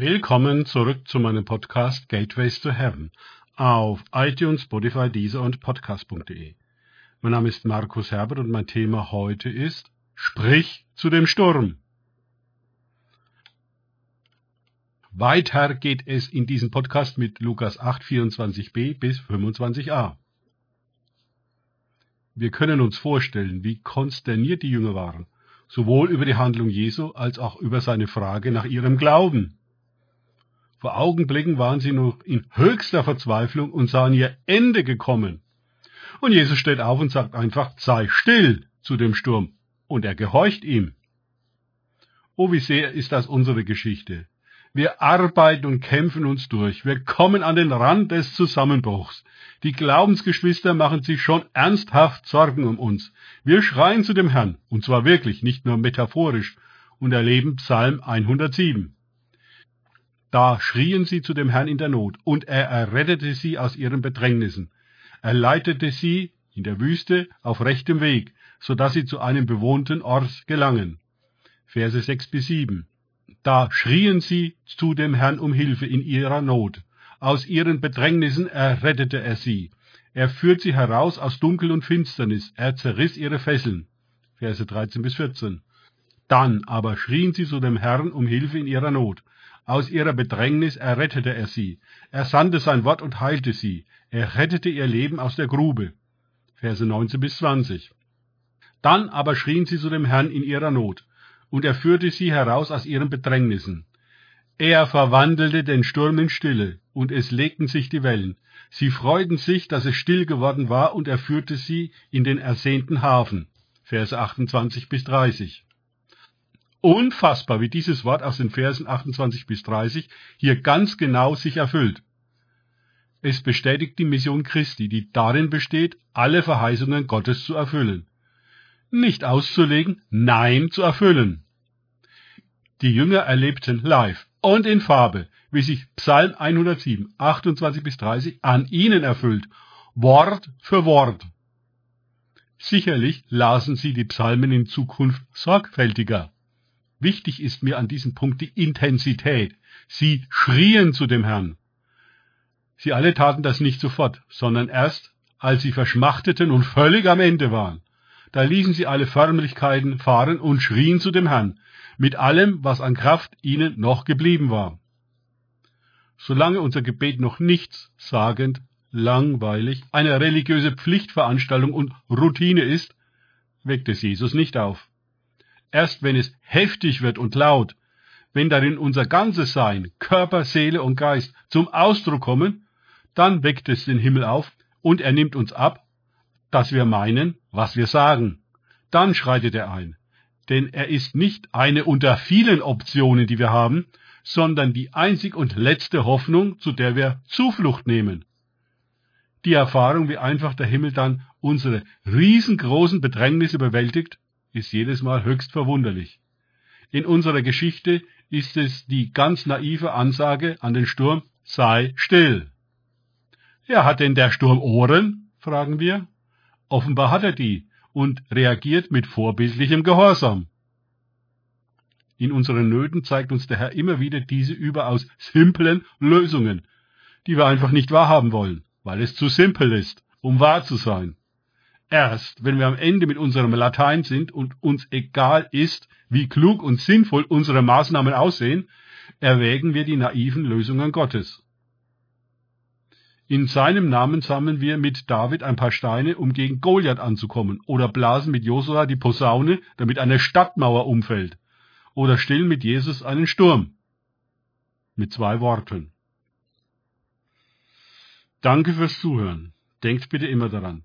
Willkommen zurück zu meinem Podcast Gateways to Heaven auf iTunes, Spotify, Deezer und Podcast.de. Mein Name ist Markus Herbert und mein Thema heute ist Sprich zu dem Sturm. Weiter geht es in diesem Podcast mit Lukas 8, 24b bis 25a. Wir können uns vorstellen, wie konsterniert die Jünger waren, sowohl über die Handlung Jesu als auch über seine Frage nach ihrem Glauben. Vor Augenblicken waren sie noch in höchster Verzweiflung und sahen ihr Ende gekommen. Und Jesus steht auf und sagt einfach, sei still zu dem Sturm. Und er gehorcht ihm. Oh, wie sehr ist das unsere Geschichte. Wir arbeiten und kämpfen uns durch. Wir kommen an den Rand des Zusammenbruchs. Die Glaubensgeschwister machen sich schon ernsthaft Sorgen um uns. Wir schreien zu dem Herrn, und zwar wirklich, nicht nur metaphorisch, und erleben Psalm 107. Da schrien sie zu dem Herrn in der Not, und er errettete sie aus ihren Bedrängnissen. Er leitete sie in der Wüste auf rechtem Weg, so dass sie zu einem bewohnten Ort gelangen. Verse 6 bis 7. Da schrien sie zu dem Herrn um Hilfe in ihrer Not. Aus ihren Bedrängnissen errettete er sie. Er führt sie heraus aus Dunkel und Finsternis. Er zerriss ihre Fesseln. Verse 13 bis 14. Dann aber schrien sie zu dem Herrn um Hilfe in ihrer Not. Aus ihrer Bedrängnis errettete er sie. Er sandte sein Wort und heilte sie. Er rettete ihr Leben aus der Grube. Verse 19 bis 20. Dann aber schrien sie zu dem Herrn in ihrer Not, und er führte sie heraus aus ihren Bedrängnissen. Er verwandelte den Sturm in Stille, und es legten sich die Wellen. Sie freuten sich, dass es still geworden war, und er führte sie in den ersehnten Hafen. Verse 28 bis 30. Unfassbar, wie dieses Wort aus den Versen 28 bis 30 hier ganz genau sich erfüllt. Es bestätigt die Mission Christi, die darin besteht, alle Verheißungen Gottes zu erfüllen. Nicht auszulegen, nein zu erfüllen. Die Jünger erlebten live und in Farbe, wie sich Psalm 107, 28 bis 30 an ihnen erfüllt, Wort für Wort. Sicherlich lasen sie die Psalmen in Zukunft sorgfältiger. Wichtig ist mir an diesem Punkt die Intensität. Sie schrien zu dem Herrn. Sie alle taten das nicht sofort, sondern erst, als sie verschmachteten und völlig am Ende waren. Da ließen sie alle Förmlichkeiten fahren und schrien zu dem Herrn, mit allem, was an Kraft ihnen noch geblieben war. Solange unser Gebet noch nichts sagend, langweilig, eine religiöse Pflichtveranstaltung und Routine ist, weckt es Jesus nicht auf. Erst wenn es heftig wird und laut, wenn darin unser ganzes Sein, Körper, Seele und Geist zum Ausdruck kommen, dann weckt es den Himmel auf und er nimmt uns ab, dass wir meinen, was wir sagen. Dann schreitet er ein. Denn er ist nicht eine unter vielen Optionen, die wir haben, sondern die einzig und letzte Hoffnung, zu der wir Zuflucht nehmen. Die Erfahrung, wie einfach der Himmel dann unsere riesengroßen Bedrängnisse bewältigt, ist jedes Mal höchst verwunderlich. In unserer Geschichte ist es die ganz naive Ansage an den Sturm, sei still. Ja, hat denn der Sturm Ohren? fragen wir. Offenbar hat er die und reagiert mit vorbildlichem Gehorsam. In unseren Nöten zeigt uns der Herr immer wieder diese überaus simplen Lösungen, die wir einfach nicht wahrhaben wollen, weil es zu simpel ist, um wahr zu sein. Erst wenn wir am Ende mit unserem Latein sind und uns egal ist, wie klug und sinnvoll unsere Maßnahmen aussehen, erwägen wir die naiven Lösungen Gottes. In seinem Namen sammeln wir mit David ein paar Steine, um gegen Goliath anzukommen, oder blasen mit Josua die Posaune, damit eine Stadtmauer umfällt, oder stillen mit Jesus einen Sturm. Mit zwei Worten. Danke fürs Zuhören. Denkt bitte immer daran.